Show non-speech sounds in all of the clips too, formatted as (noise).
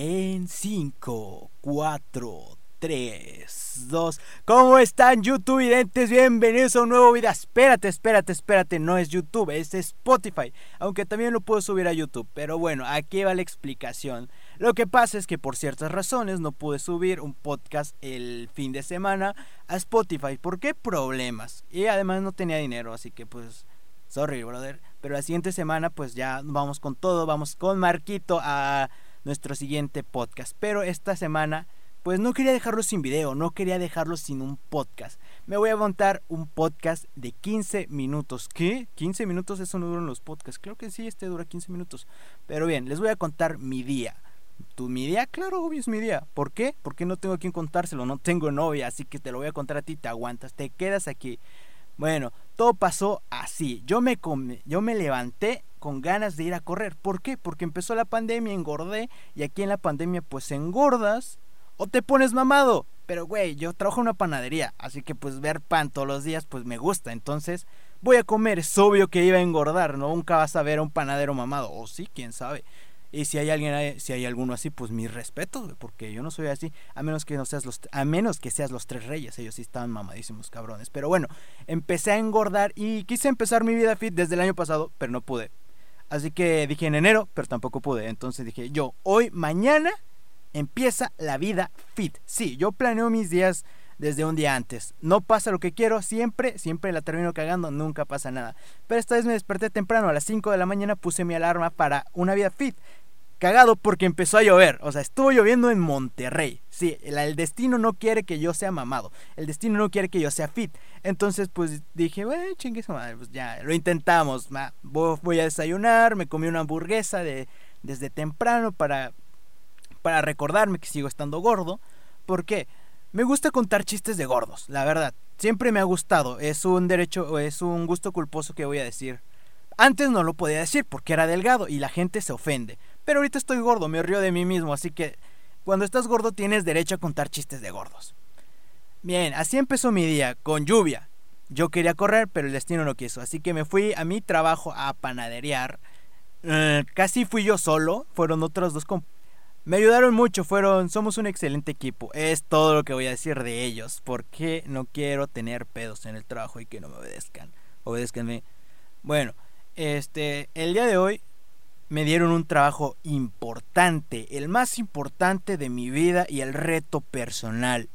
En 5, 4, 3, 2. ¿Cómo están, YouTube videntes? Bienvenidos a un nuevo video. Espérate, espérate, espérate. No es YouTube, es Spotify. Aunque también lo puedo subir a YouTube. Pero bueno, aquí va la explicación. Lo que pasa es que por ciertas razones no pude subir un podcast el fin de semana a Spotify. ¿Por qué problemas? Y además no tenía dinero, así que pues. Sorry, brother. Pero la siguiente semana, pues ya vamos con todo. Vamos con Marquito a nuestro siguiente podcast. Pero esta semana, pues no quería dejarlo sin video, no quería dejarlo sin un podcast. Me voy a montar un podcast de 15 minutos. ¿Qué? ¿15 minutos? Eso no duran los podcasts. Creo que sí, este dura 15 minutos. Pero bien, les voy a contar mi día. ¿Tu mi día? Claro, obvio es mi día. ¿Por qué? Porque no tengo a quien contárselo, no tengo novia, así que te lo voy a contar a ti, te aguantas, te quedas aquí. Bueno, todo pasó así. Yo me, yo me levanté con ganas de ir a correr. ¿Por qué? Porque empezó la pandemia, engordé y aquí en la pandemia pues engordas o te pones mamado. Pero güey, yo trabajo en una panadería, así que pues ver pan todos los días pues me gusta. Entonces voy a comer, es obvio que iba a engordar, ¿no? Nunca vas a ver a un panadero mamado. O sí, quién sabe. Y si hay alguien, si hay alguno así, pues mis respetos, porque yo no soy así, a menos que no seas los, a menos que seas los tres reyes, ellos sí estaban mamadísimos cabrones. Pero bueno, empecé a engordar y quise empezar mi vida fit desde el año pasado, pero no pude. Así que dije en enero, pero tampoco pude. Entonces dije yo, hoy, mañana, empieza la vida fit. Sí, yo planeo mis días desde un día antes. No pasa lo que quiero, siempre, siempre la termino cagando, nunca pasa nada. Pero esta vez me desperté temprano, a las 5 de la mañana puse mi alarma para una vida fit. Cagado porque empezó a llover, o sea, estuvo lloviendo en Monterrey. Sí, el, destino no quiere que yo sea mamado, el destino no quiere que yo sea fit. Entonces, pues dije, bueno, chingue madre, pues ya, lo intentamos. voy a desayunar, me comí una hamburguesa de, desde temprano para, para recordarme que sigo estando gordo. ¿Por qué? Me gusta contar chistes de gordos, la verdad. Siempre me ha gustado, es un derecho, es un gusto culposo que voy a decir. Antes no lo podía decir porque era delgado y la gente se ofende. Pero ahorita estoy gordo, me río de mí mismo, así que cuando estás gordo tienes derecho a contar chistes de gordos. Bien, así empezó mi día, con lluvia. Yo quería correr, pero el destino no quiso, así que me fui a mi trabajo a panaderear. Eh, casi fui yo solo, fueron otros dos Me ayudaron mucho, fueron, somos un excelente equipo. Es todo lo que voy a decir de ellos, porque no quiero tener pedos en el trabajo y que no me obedezcan. Obedezcanme. Bueno, este, el día de hoy me dieron un trabajo importante, el más importante de mi vida y el reto personal.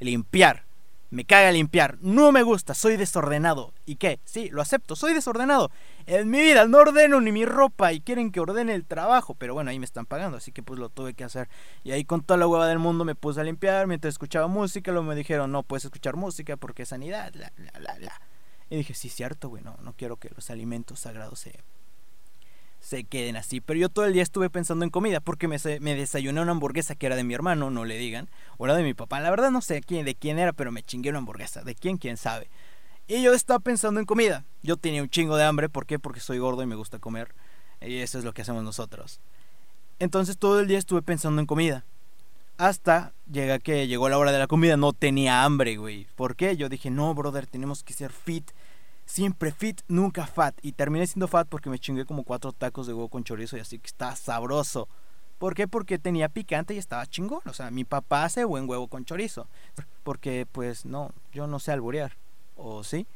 Limpiar. Me caga limpiar. No me gusta, soy desordenado. ¿Y qué? Sí, lo acepto, soy desordenado. En mi vida no ordeno ni mi ropa y quieren que ordene el trabajo. Pero bueno, ahí me están pagando, así que pues lo tuve que hacer. Y ahí con toda la hueva del mundo me puse a limpiar mientras escuchaba música. Luego me dijeron, no puedes escuchar música porque es sanidad, la, la, la, la. Y dije, sí, cierto, güey, no, no quiero que los alimentos sagrados se se queden así. Pero yo todo el día estuve pensando en comida porque me, me desayuné una hamburguesa que era de mi hermano, no le digan, o era de mi papá. La verdad no sé quién, de quién era, pero me chingué una hamburguesa. ¿De quién? ¿Quién sabe? Y yo estaba pensando en comida. Yo tenía un chingo de hambre. ¿Por qué? Porque soy gordo y me gusta comer. Y eso es lo que hacemos nosotros. Entonces todo el día estuve pensando en comida. Hasta llega que llegó la hora de la comida, no tenía hambre, güey. ¿Por qué? Yo dije, no, brother, tenemos que ser fit siempre fit, nunca fat. Y terminé siendo fat porque me chingué como cuatro tacos de huevo con chorizo y así que está sabroso. ¿Por qué? Porque tenía picante y estaba chingón. O sea, mi papá hace buen huevo con chorizo. Porque, pues, no, yo no sé alburear. ¿O sí?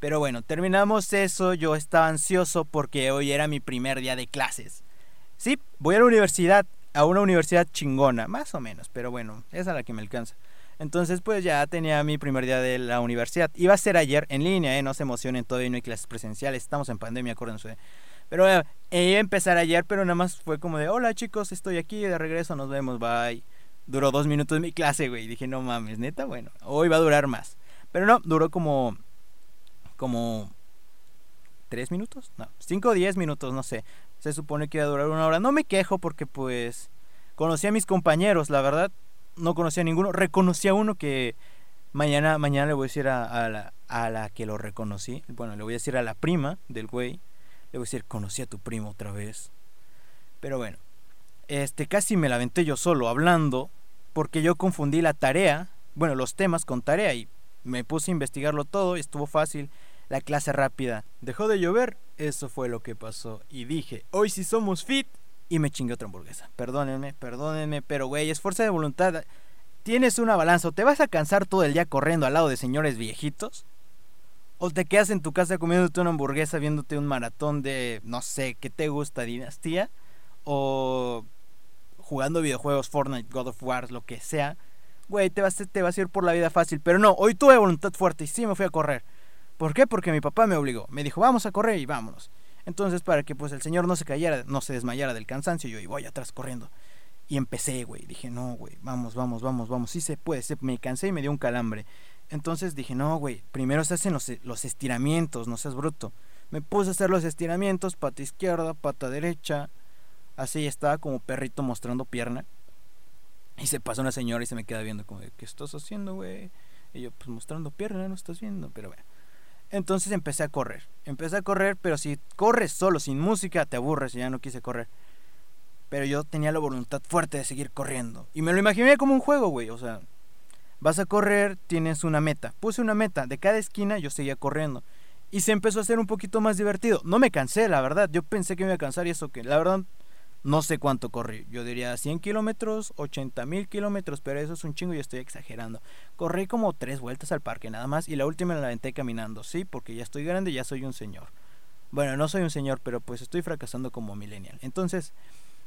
Pero bueno, terminamos eso. Yo estaba ansioso porque hoy era mi primer día de clases. Sí, voy a la universidad, a una universidad chingona, más o menos. Pero bueno, es la que me alcanza. Entonces, pues ya tenía mi primer día de la universidad. Iba a ser ayer en línea, ¿eh? No se emocionen, todavía no hay clases presenciales. Estamos en pandemia, acuérdense. Pero eh, iba a empezar ayer, pero nada más fue como de, hola chicos, estoy aquí, de regreso, nos vemos, bye. Duró dos minutos mi clase, güey. Dije, no mames, neta, bueno, hoy va a durar más. Pero no, duró como, como, tres minutos, no, cinco o diez minutos, no sé. Se supone que iba a durar una hora. No me quejo porque pues conocí a mis compañeros, la verdad no conocía a ninguno. Reconocí a uno que mañana, mañana le voy a decir a, la, a la que lo reconocí. Bueno, le voy a decir a la prima del güey. Le voy a decir, conocí a tu primo otra vez. Pero bueno, este casi me la aventé yo solo hablando porque yo confundí la tarea, bueno, los temas con tarea y me puse a investigarlo todo y estuvo fácil. La clase rápida dejó de llover, eso fue lo que pasó y dije, hoy sí somos fit y me chingué otra hamburguesa. Perdónenme, perdónenme, pero güey, es fuerza de voluntad. Tienes una balanza, o te vas a cansar todo el día corriendo al lado de señores viejitos, o te quedas en tu casa comiéndote una hamburguesa viéndote un maratón de, no sé, ¿qué te gusta? Dinastía, o jugando videojuegos, Fortnite, God of War, lo que sea. Güey, te vas, te vas a ir por la vida fácil, pero no, hoy tuve voluntad fuerte y sí me fui a correr. ¿Por qué? Porque mi papá me obligó. Me dijo, vamos a correr y vámonos. Entonces, para que pues el señor no se cayera, no se desmayara del cansancio, yo y voy atrás corriendo. Y empecé, güey. Dije, no, güey, vamos, vamos, vamos, vamos. Sí se puede. Me cansé y me dio un calambre. Entonces dije, no, güey, primero se hacen los, los estiramientos, no seas bruto. Me puse a hacer los estiramientos, pata izquierda, pata derecha. Así estaba como perrito mostrando pierna. Y se pasa una señora y se me queda viendo como, ¿qué estás haciendo, güey? Y yo, pues mostrando pierna, no estás viendo, pero bueno. Entonces empecé a correr. Empecé a correr, pero si corres solo, sin música, te aburres y ya no quise correr. Pero yo tenía la voluntad fuerte de seguir corriendo. Y me lo imaginé como un juego, güey. O sea, vas a correr, tienes una meta. Puse una meta. De cada esquina yo seguía corriendo. Y se empezó a hacer un poquito más divertido. No me cansé, la verdad. Yo pensé que me iba a cansar y eso que, la verdad, no sé cuánto corrí. Yo diría 100 kilómetros, 80 mil kilómetros, pero eso es un chingo y estoy exagerando. Corrí como tres vueltas al parque nada más y la última la aventé caminando, sí, porque ya estoy grande y ya soy un señor. Bueno, no soy un señor, pero pues estoy fracasando como millennial. Entonces,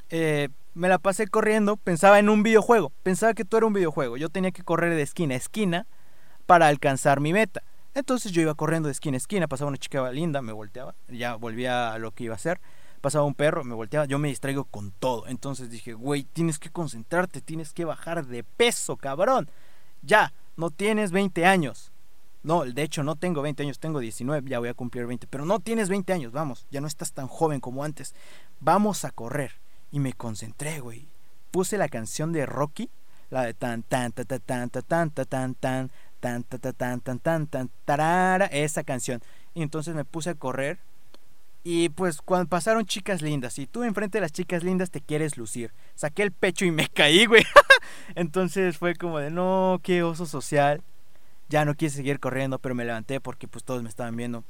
eh, me la pasé corriendo, pensaba en un videojuego, pensaba que todo era un videojuego. Yo tenía que correr de esquina a esquina para alcanzar mi meta. Entonces yo iba corriendo de esquina a esquina, pasaba una chica linda, me volteaba, ya volvía a lo que iba a hacer pasaba un perro, me volteaba, yo me distraigo con todo. Entonces dije, güey, tienes que concentrarte, tienes que bajar de peso, cabrón. Ya, no tienes 20 años. No, de hecho no tengo 20 años, tengo 19, ya voy a cumplir 20. Pero no tienes 20 años, vamos, ya no estás tan joven como antes. Vamos a correr. Y me concentré, güey. Puse la canción de Rocky, la de tan tan tan tan tan tan tan tan tan tan tan tan tan tan tan esa canción. Y entonces me puse a correr y pues cuando pasaron chicas lindas y tú enfrente de las chicas lindas te quieres lucir. Saqué el pecho y me (laughs) caí, güey. (laughs) Entonces fue como de, no, qué oso social. Ya no quise seguir corriendo, pero me levanté porque pues todos me estaban viendo.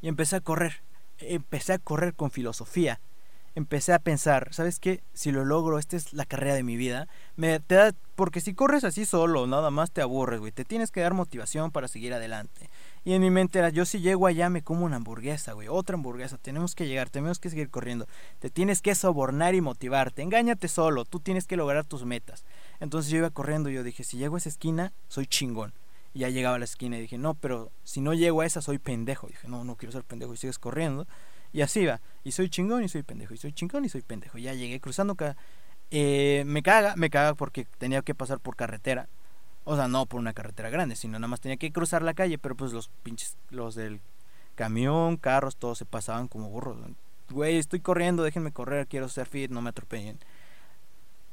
Y empecé a correr. Empecé a correr con filosofía. Empecé a pensar, ¿sabes qué? Si lo logro, esta es la carrera de mi vida. Me, te da, porque si corres así solo, nada más te aburres, güey. Te tienes que dar motivación para seguir adelante. Y en mi mente era, yo si llego allá me como una hamburguesa, güey, otra hamburguesa, tenemos que llegar, tenemos que seguir corriendo, te tienes que sobornar y motivarte, engáñate solo, tú tienes que lograr tus metas. Entonces yo iba corriendo y yo dije, si llego a esa esquina, soy chingón. Y ya llegaba a la esquina y dije, no, pero si no llego a esa, soy pendejo. dije, no, no quiero ser pendejo y sigues corriendo. Y así va, y soy chingón y soy pendejo, y soy chingón y soy pendejo. Y ya llegué cruzando. Eh, me caga, me caga porque tenía que pasar por carretera. O sea, no por una carretera grande, sino nada más tenía que cruzar la calle, pero pues los pinches, los del camión, carros, todos se pasaban como burros. Güey, estoy corriendo, déjenme correr, quiero ser fit, no me atropellen.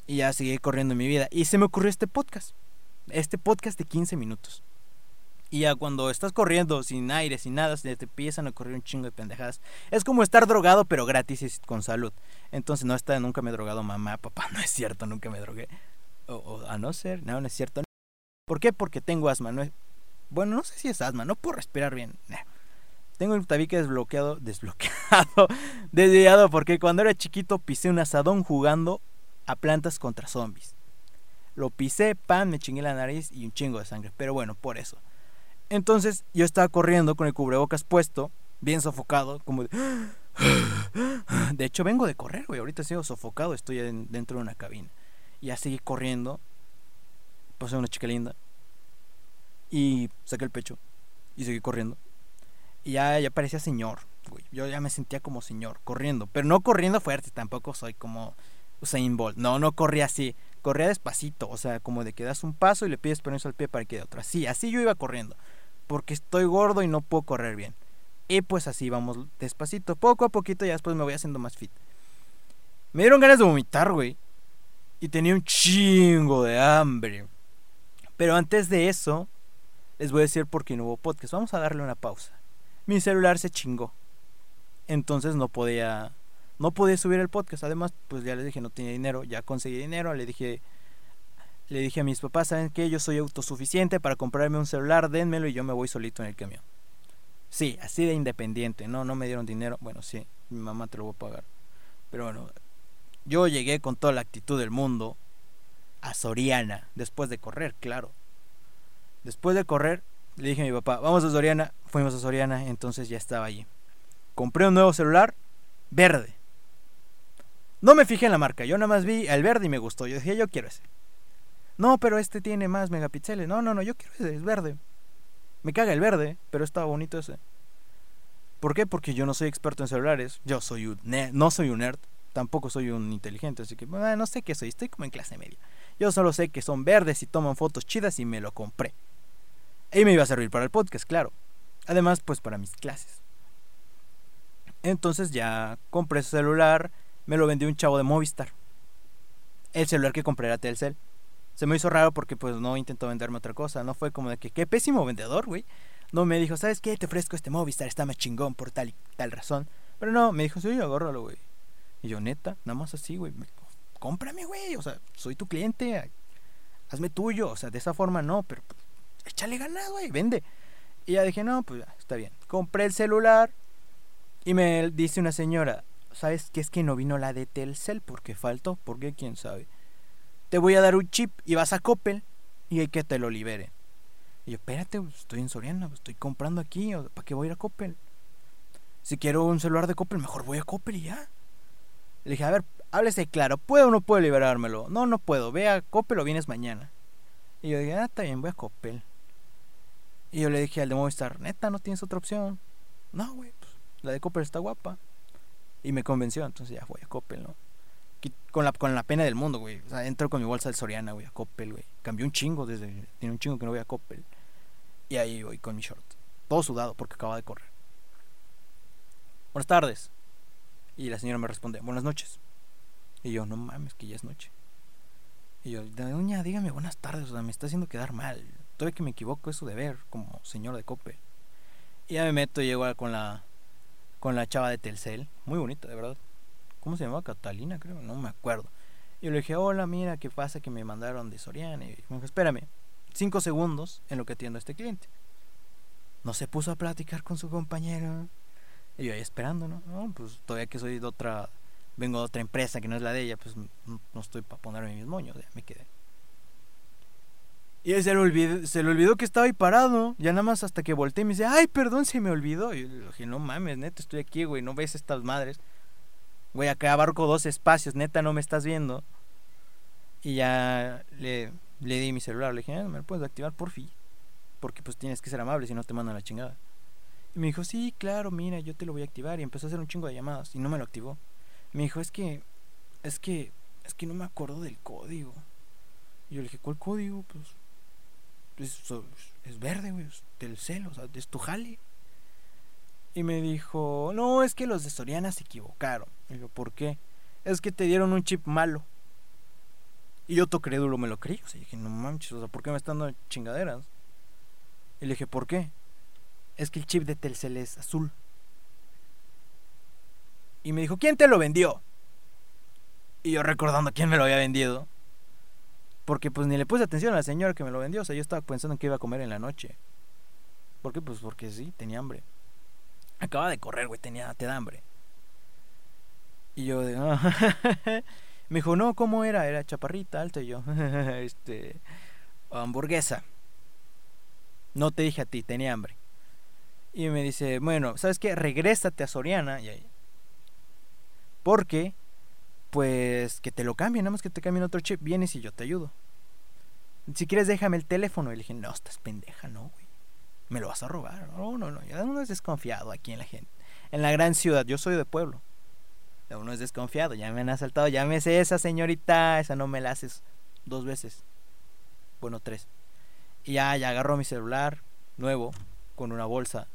Y ya seguí corriendo en mi vida. Y se me ocurrió este podcast. Este podcast de 15 minutos. Y ya cuando estás corriendo sin aire, sin nada, se te empiezan a correr un chingo de pendejadas. Es como estar drogado, pero gratis y con salud. Entonces no está, nunca me he drogado mamá, papá. (laughs) No es cierto, nunca me drogué. O, a no ser, no, no es cierto. ¿Por qué? Porque tengo asma. No bueno, no sé si es asma, no puedo respirar bien. Tengo el tabique desbloqueado, (laughs) desbloqueado, (laughs) desviado, porque cuando era chiquito pisé un asadón jugando a plantas contra zombies. Lo pisé, pan, me chingué la nariz y un chingo de sangre. Pero bueno, por eso. Entonces yo estaba corriendo con el cubrebocas puesto, bien sofocado, como de... (gasps) De hecho, vengo de correr, güey. Ahorita sigo sofocado, estoy dentro de una cabina. Y seguí corriendo pasé una chica linda. Y saqué el pecho. Y seguí corriendo. Y ya, ya parecía señor, Yo ya me sentía como señor, corriendo. Pero no corriendo fuerte, tampoco soy como Usain Bolt. No, no corría así. Corría despacito. O sea, como de que das un paso y le pides permiso al pie para que dé otro. Así, así yo iba corriendo. Porque estoy gordo y no puedo correr bien. Y pues así vamos despacito, poco a poquito, y después me voy haciendo más fit. Me dieron ganas de vomitar, güey. Y tenía un chingo de hambre. Pero antes de eso, les voy a decir por qué no hubo podcast. Vamos a darle una pausa. Mi celular se chingó. Entonces no podía no podía subir el podcast. Además, pues ya les dije, no tenía dinero, ya conseguí dinero, le dije le dije a mis papás, ¿saben qué? Yo soy autosuficiente para comprarme un celular, denmelo y yo me voy solito en el camión. Sí, así de independiente, no no me dieron dinero. Bueno, sí, mi mamá te lo voy a pagar. Pero bueno, Yo llegué con toda la actitud del mundo a Soriana, después de correr, claro. Después de correr, le dije a mi papá, vamos a Soriana. Fuimos a Soriana, entonces ya estaba allí. Compré un nuevo celular, verde. No me fijé en la marca, yo nada más vi el verde y me gustó. Yo dije, yo quiero ese. No, pero este tiene más megapíxeles. No, no, no, yo quiero ese, es verde. Me caga el verde, pero está bonito ese. ¿Por qué? Porque yo no soy experto en celulares. Yo soy un no soy un nerd, tampoco soy un inteligente, así que no sé qué soy, estoy como en clase media. Yo solo sé que son verdes y toman fotos chidas y me lo compré. Y me iba a servir para el podcast, claro. Además, pues para mis clases. Entonces ya compré ese celular, me lo vendió un chavo de Movistar. El celular que compré era Telcel. Se me hizo raro porque pues no intentó venderme otra cosa, no fue como de que qué pésimo vendedor, güey. No me dijo, ¿sabes qué? Te ofrezco este Movistar, está más chingón por tal y tal razón. Pero no, me dijo, sí, agárralo, güey. Y yo, neta, nada más así, güey. Cómprame, güey. O sea, soy tu cliente. Hazme tuyo. O sea, de esa forma no, pero pues, échale ganas, güey, vende. Y ya dije, no, pues está bien. Compré el celular y me dice una señora, ¿sabes qué es que no vino la de Telcel? Porque faltó, porque quién sabe. Te voy a dar un chip y vas a Coppel y hay que te lo libere. Y yo, espérate, estoy en Soriana, estoy comprando aquí, ¿para qué voy a ir a Coppel? Si quiero un celular de Coppel, mejor voy a Coppel y ya. Le dije, a ver, háblese claro, ¿puedo o no puedo liberármelo? No, no puedo, ve a Coppel o vienes mañana. Y yo dije, ah, está bien, voy a Coppel. Y yo le dije al de Movistar, neta, ¿no tienes otra opción? No, güey, pues la de Coppel está guapa. Y me convenció, entonces ya voy a Coppel, ¿no? Con la, con la pena del mundo, güey. O sea, entro con mi bolsa del Soriana, güey, a Coppel, güey. Cambió un chingo desde... Tiene un chingo que no voy a Coppel. Y ahí voy con mi short. Todo sudado porque acaba de correr. Buenas tardes. Y la señora me responde, buenas noches. Y yo, no mames, que ya es noche. Y yo, doña, dígame buenas tardes, o sea, me está haciendo quedar mal. Todavía que me equivoco es su deber, como señor de Coppel. Y ya me meto y llego con la con la chava de Telcel, muy bonita, de verdad. ¿Cómo se llamaba? Catalina, creo, no me acuerdo. Y le dije, hola, mira, ¿qué pasa? Que me mandaron de Soriana. Y me dijo, espérame, cinco segundos en lo que atiendo a este cliente. No se puso a platicar con su compañero. Y yo ahí esperando, ¿no? No, pues todavía que soy de otra, vengo de otra empresa que no es la de ella, pues no, estoy para ponerme mis moños, ya me quedé. Y se le, olvidó, se le olvidó que estaba ahí parado. Ya nada más hasta que volteé y me dice, ay, perdón, se me olvidó. Y le dije, no mames, neta, estoy aquí, güey, no ves estas madres. Güey, acá abarco dos espacios, neta, no me estás viendo. Y ya le, le di mi celular, le dije, ah, ¿me lo puedes activar por fin? Porque pues tienes que ser amable, si no te mandan la chingada. Y me dijo, sí, claro, mira, yo te lo voy a activar. Y empezó a hacer un chingo de llamadas y no me lo activó. Me dijo, es que, es que, es que no me acuerdo del código. Y yo le dije, ¿cuál código? Pues, es, es verde, güey, es del celo, o sea, es tu jale. Y me dijo, no, es que los de Soriana se equivocaron. Y yo, ¿por qué? Es que te dieron un chip malo. Y yo, to crédulo, me lo creí. O sea, dije, no manches, o sea, ¿por qué me están dando chingaderas? Y le dije, ¿por qué? Es que el chip de Telcel es azul. Y me dijo, ¿quién te lo vendió? Y yo recordando quién me lo había vendido. Porque pues ni le puse atención a la señora que me lo vendió. O sea, yo estaba pensando en que iba a comer en la noche. ¿Por qué? Pues porque sí, tenía hambre. Acaba de correr, güey, tenía, te da hambre. Y yo de, (laughs) me dijo, no, ¿cómo era? Era chaparrita, alta y yo, (laughs) este, hamburguesa. No te dije a ti, tenía hambre. Y me dice, bueno, ¿sabes qué? Regrésate a Soriana. Y ahí. Porque, pues, que te lo cambien, nada más que te cambien otro chip. Vienes y yo te ayudo. Si quieres, déjame el teléfono. Y le dije, no, estás pendeja, no, güey. Me lo vas a robar. No, no, no. Ya uno es desconfiado aquí en la gente. En la gran ciudad. Yo soy de pueblo. Ya uno es desconfiado. Ya me han asaltado. Llámese esa señorita. Esa no me la haces dos veces. Bueno, tres. Y ya, ya agarró mi celular nuevo con una bolsa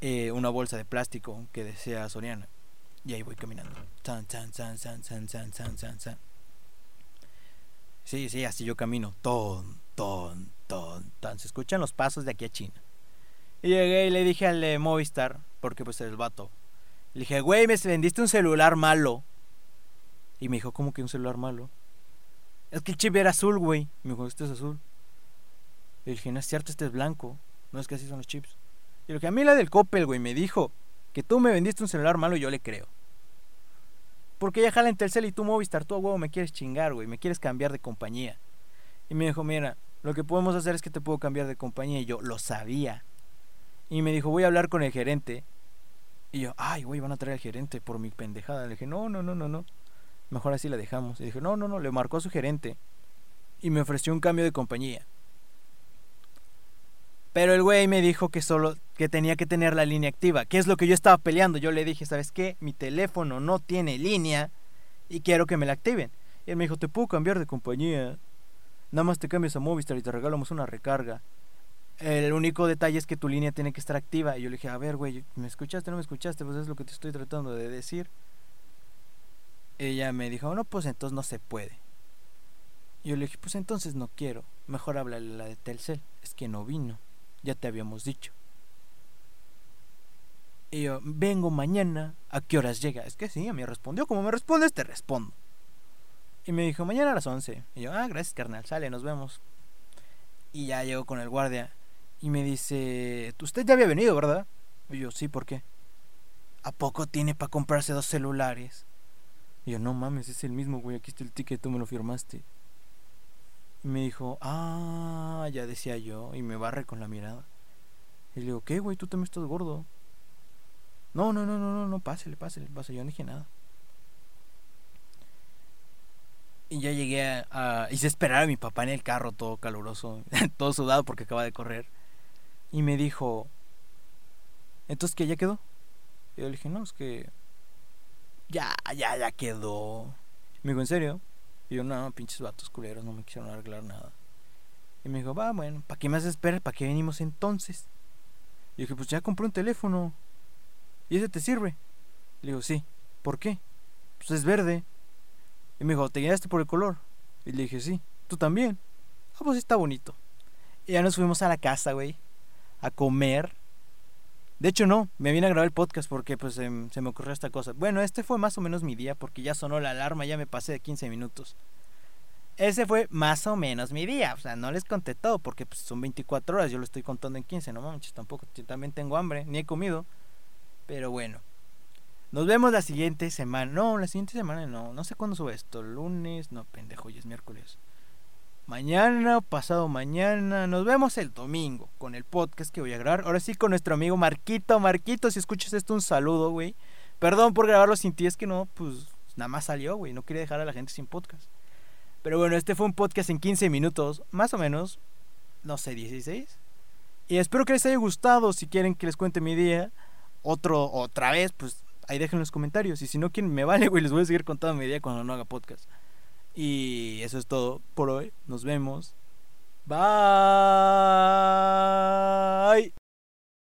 eh, una bolsa de plástico que desea Soriana. Y ahí voy caminando. Sí, sí, así yo camino. Ton, ton, ton, ton. Se escuchan los pasos de aquí a China. Y llegué y le dije al de Movistar, porque pues el vato. Le dije, güey, me vendiste un celular malo. Y me dijo, ¿cómo que un celular malo? Es que el chip era azul, güey. Me dijo, este es azul. Y dije, no es cierto, este es blanco. No es que así son los chips. Y lo que a mí la del Coppel, güey, me dijo que tú me vendiste un celular malo, yo le creo. Porque ya jala en Telcel y tú Movistar, tú a huevo me quieres chingar, güey, me quieres cambiar de compañía. Y me dijo, mira, lo que podemos hacer es que te puedo cambiar de compañía. Y yo lo sabía. Y me dijo, voy a hablar con el gerente. Y yo, ay, güey, van a traer al gerente por mi pendejada. Le dije, no, no, no, no, no. Mejor así la dejamos. Y dije, no, no, no, le marcó a su gerente. Y me ofreció un cambio de compañía. Pero el güey me dijo que solo que tenía que tener la línea activa, que es lo que yo estaba peleando. Yo le dije, ¿sabes qué? Mi teléfono no tiene línea y quiero que me la activen. Y él me dijo, "Te puedo cambiar de compañía. Nada más te cambias a Movistar y te regalamos una recarga. El único detalle es que tu línea tiene que estar activa." Y yo le dije, "A ver, güey, ¿me escuchaste no me escuchaste? Pues es lo que te estoy tratando de decir." Ella me dijo, "No, pues entonces no se puede." Y yo le dije, "Pues entonces no quiero. Mejor háblale a la de Telcel. Es que no vino." Ya te habíamos dicho. Y yo, vengo mañana. ¿A qué horas llega? Es que sí, me respondió. Como me respondes, te respondo. Y me dijo, mañana a las 11. Y yo, ah, gracias, carnal. Sale, nos vemos. Y ya llego con el guardia. Y me dice, usted ya había venido, ¿verdad? Y yo, sí, ¿por qué? ¿A poco tiene para comprarse dos celulares? Y yo, no mames, es el mismo, güey. Aquí está el ticket, tú me lo firmaste. Y me dijo, ah, ya decía yo, y me barre con la mirada. Y le digo, ¿qué, güey? Tú también estás gordo. No, no, no, no, no, no, pásele, pásele, pásele. Yo no dije nada. Y ya llegué a, Hice esperar a mi papá en el carro, todo caluroso, (laughs) todo sudado porque acaba de correr. Y me dijo, ¿entonces qué? ¿Ya quedó? Y yo le dije, no, es que. Ya, ya, ya quedó. Me dijo, ¿en serio? Y yo, no, pinches vatos culeros, no me quisieron arreglar nada. Y me dijo, va, bueno, ¿para qué más esperas? ¿Para qué venimos entonces? Y dije, pues ya compré un teléfono. ¿Y ese te sirve? Le digo, sí. ¿Por qué? Pues es verde. Y me dijo, ¿te guiaste por el color? Y le dije, sí. ¿Tú también? Ah, pues está bonito. Y ya nos fuimos a la casa, güey. A comer. De hecho, no, me vine a grabar el podcast porque pues se, se, me ocurrió esta cosa. Bueno, este fue más o menos mi día porque ya sonó la alarma, ya me pasé de 15 minutos. Ese fue más o menos mi día. O sea, no les conté todo porque pues, son 24 horas, yo lo estoy contando en 15, no manches, tampoco. Yo también tengo hambre, ni he comido. Pero bueno. Nos vemos la siguiente semana. No, la siguiente semana no. No sé cuándo sube esto. Lunes, no, pendejo, ya es miércoles. Mañana, pasado mañana, nos vemos el domingo con el podcast que voy a grabar. Ahora sí con nuestro amigo Marquito. Marquito, si escuchas esto, un saludo, güey. Perdón por grabarlo sin ti, es que no, pues nada más salió, güey. No quería dejar a la gente sin podcast. Pero bueno, este fue un podcast en 15 minutos, más o menos, no sé, 16. Y espero que les haya gustado. Si quieren que les cuente mi día, otro, otra vez, pues ahí dejen los comentarios. Y si no, quién me vale, güey, les voy a seguir contando mi día cuando no haga podcast. Y eso es todo por hoy. Nos vemos. Bye.